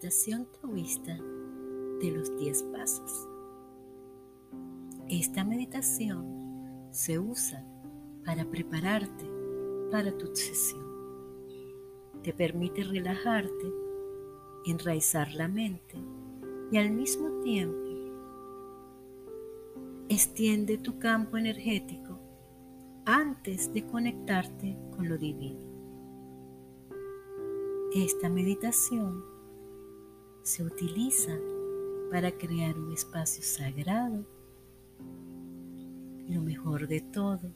meditación taoísta de los 10 pasos. Esta meditación se usa para prepararte para tu sesión. Te permite relajarte, enraizar la mente y al mismo tiempo extiende tu campo energético antes de conectarte con lo divino. Esta meditación se utiliza para crear un espacio sagrado. Lo mejor de todo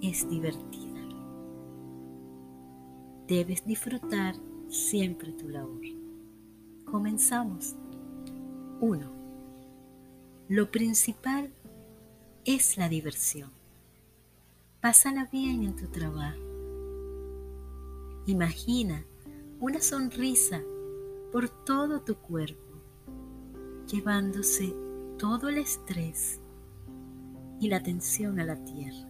es divertida. Debes disfrutar siempre tu labor. Comenzamos. 1. Lo principal es la diversión. Pásala bien en tu trabajo. Imagina una sonrisa por todo tu cuerpo, llevándose todo el estrés y la tensión a la tierra.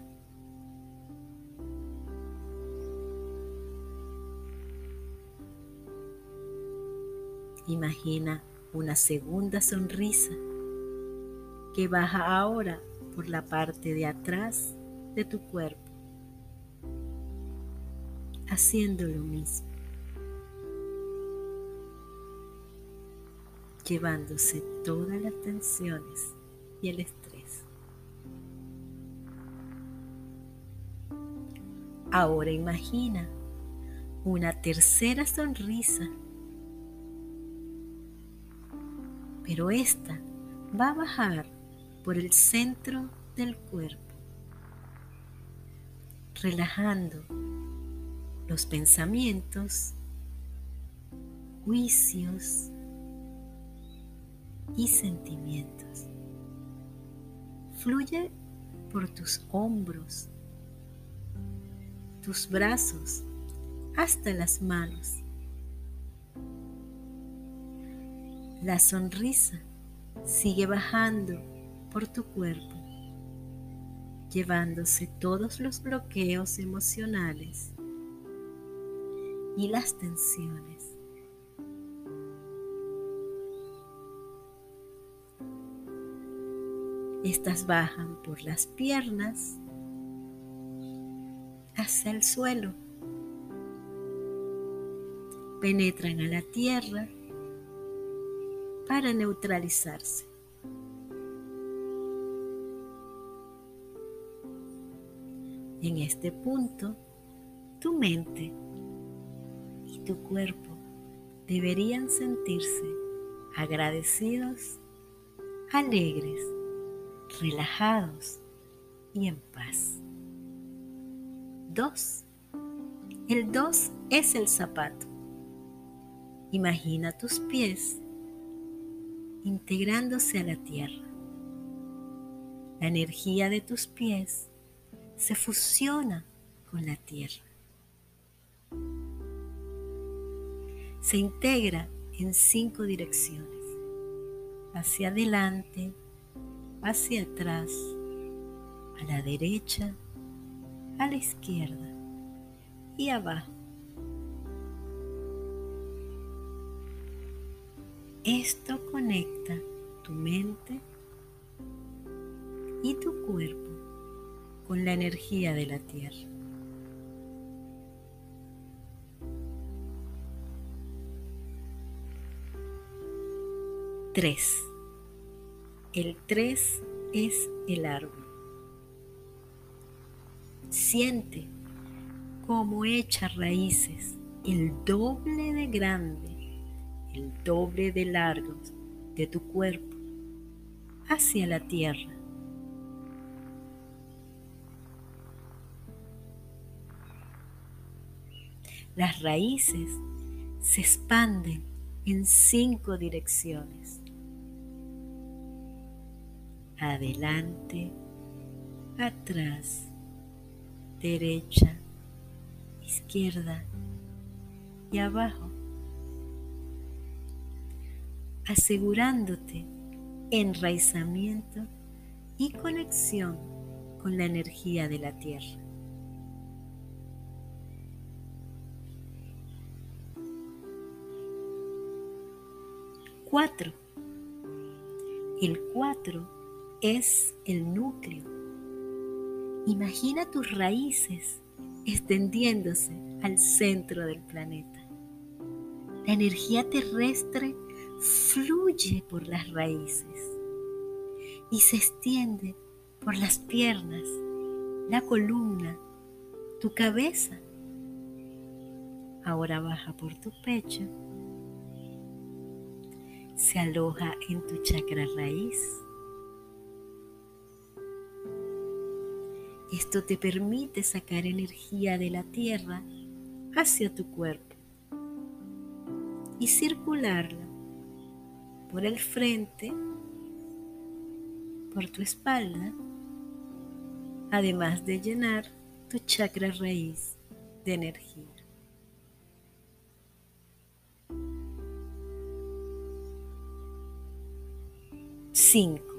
Imagina una segunda sonrisa que baja ahora por la parte de atrás de tu cuerpo, haciendo lo mismo. Llevándose todas las tensiones y el estrés. Ahora imagina una tercera sonrisa, pero esta va a bajar por el centro del cuerpo, relajando los pensamientos, juicios, y sentimientos. Fluye por tus hombros, tus brazos, hasta las manos. La sonrisa sigue bajando por tu cuerpo, llevándose todos los bloqueos emocionales y las tensiones. Estas bajan por las piernas hacia el suelo. Penetran a la tierra para neutralizarse. En este punto, tu mente y tu cuerpo deberían sentirse agradecidos, alegres relajados y en paz. 2. El 2 es el zapato. Imagina tus pies integrándose a la tierra. La energía de tus pies se fusiona con la tierra. Se integra en cinco direcciones. Hacia adelante, hacia atrás, a la derecha, a la izquierda y abajo. Esto conecta tu mente y tu cuerpo con la energía de la tierra. Tres. El 3 es el árbol. Siente cómo echa raíces el doble de grande, el doble de largo de tu cuerpo hacia la tierra. Las raíces se expanden en cinco direcciones adelante, atrás, derecha, izquierda y abajo, asegurándote enraizamiento y conexión con la energía de la tierra. 4. El 4 es el núcleo. Imagina tus raíces extendiéndose al centro del planeta. La energía terrestre fluye por las raíces y se extiende por las piernas, la columna, tu cabeza. Ahora baja por tu pecho, se aloja en tu chakra raíz. Esto te permite sacar energía de la tierra hacia tu cuerpo y circularla por el frente, por tu espalda, además de llenar tu chakra raíz de energía. Cinco.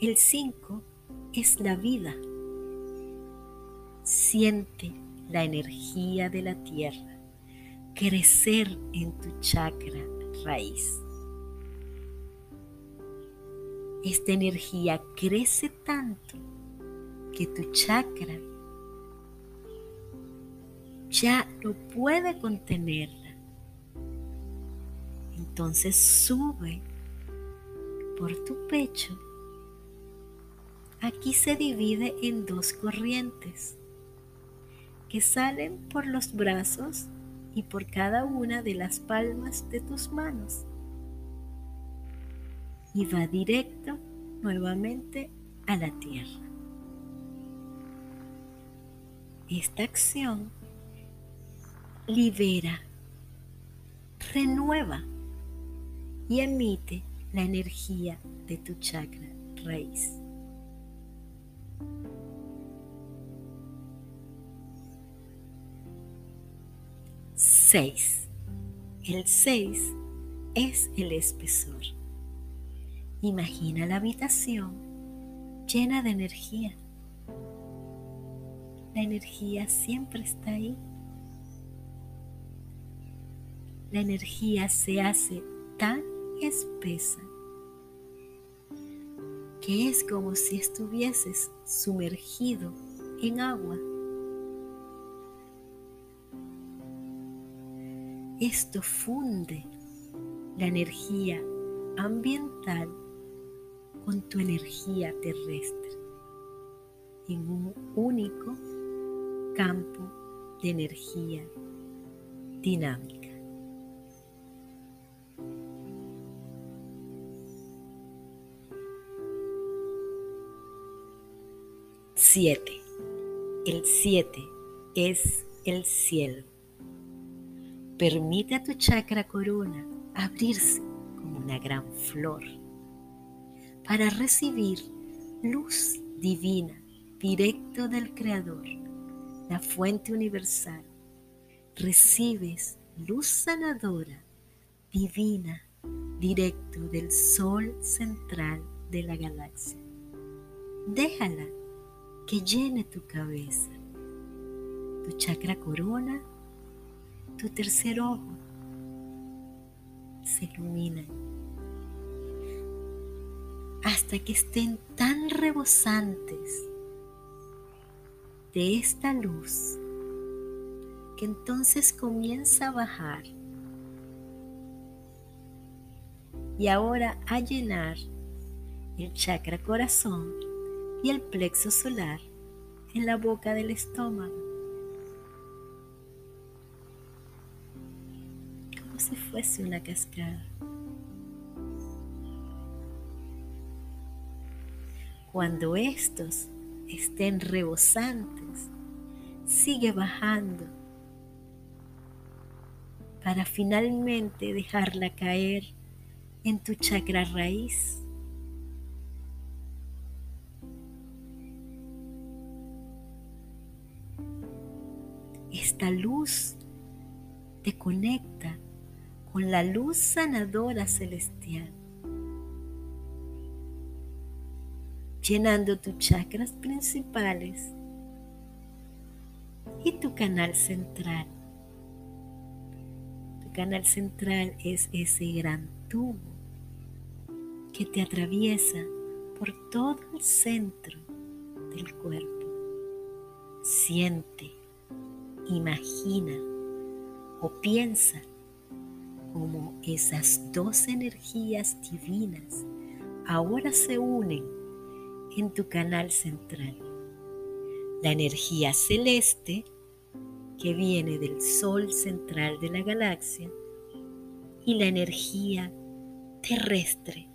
El cinco es la vida. Siente la energía de la tierra crecer en tu chakra raíz. Esta energía crece tanto que tu chakra ya no puede contenerla. Entonces sube por tu pecho. Aquí se divide en dos corrientes que salen por los brazos y por cada una de las palmas de tus manos. Y va directo nuevamente a la tierra. Esta acción libera, renueva y emite la energía de tu chakra raíz. Seis. El seis es el espesor. Imagina la habitación llena de energía. La energía siempre está ahí. La energía se hace tan espesa que es como si estuvieses sumergido en agua. Esto funde la energía ambiental con tu energía terrestre en un único campo de energía dinámica. 7. El 7 es el cielo. Permite a tu chakra corona abrirse como una gran flor para recibir luz divina directo del Creador, la fuente universal. Recibes luz sanadora divina directo del sol central de la galaxia. Déjala que llene tu cabeza, tu chakra corona, tu tercer ojo se ilumina. Hasta que estén tan rebosantes de esta luz que entonces comienza a bajar. Y ahora a llenar el chakra corazón y el plexo solar en la boca del estómago. Como si fuese una cascada. Cuando estos estén rebosantes, sigue bajando para finalmente dejarla caer en tu chakra raíz esta luz te conecta con la luz sanadora celestial, llenando tus chakras principales y tu canal central, tu canal central es ese gran tubo que te atraviesa por todo el centro del cuerpo. Siente, imagina o piensa como esas dos energías divinas ahora se unen en tu canal central. La energía celeste que viene del Sol central de la galaxia y la energía terrestre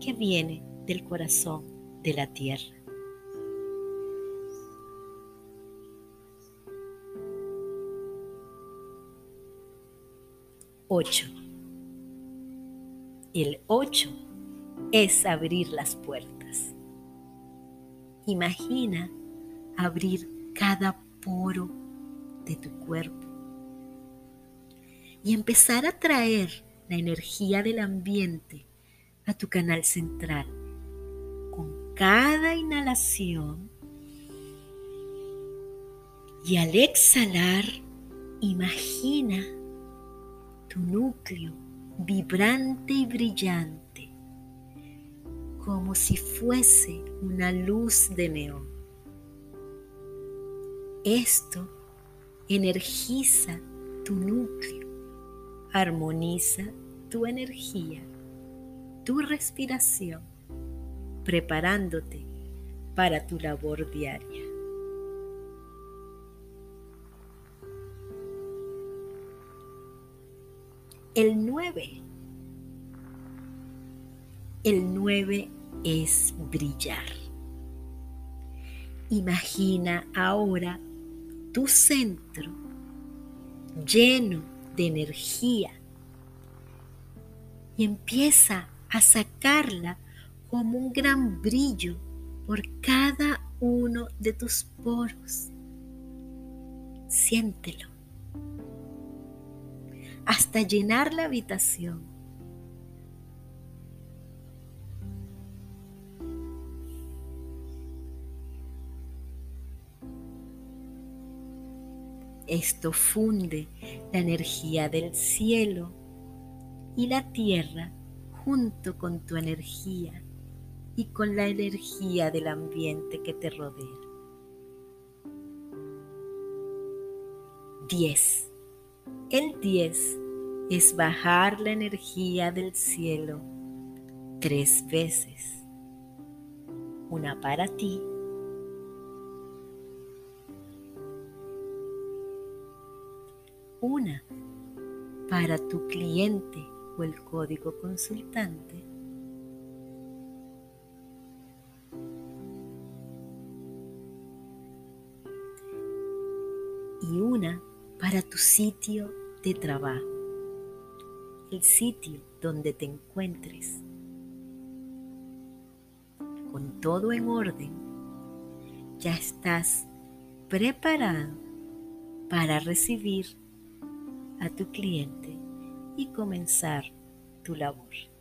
que viene del corazón de la Tierra. Ocho. El ocho es abrir las puertas. Imagina abrir cada poro de tu cuerpo y empezar a traer la energía del ambiente a tu canal central. Con cada inhalación y al exhalar, imagina tu núcleo vibrante y brillante, como si fuese una luz de neón. Esto energiza tu núcleo, armoniza tu energía, tu respiración, preparándote para tu labor diaria. El 9. El 9 es brillar. Imagina ahora tu centro lleno de energía y empieza a sacarla como un gran brillo por cada uno de tus poros. Siéntelo hasta llenar la habitación Esto funde la energía del cielo y la tierra junto con tu energía y con la energía del ambiente que te rodea. 10. El 10 es bajar la energía del cielo tres veces. Una para ti una para tu cliente o el código consultante. Y una para tu sitio de trabajo, el sitio donde te encuentres. Con todo en orden, ya estás preparado para recibir a tu cliente y comenzar tu labor.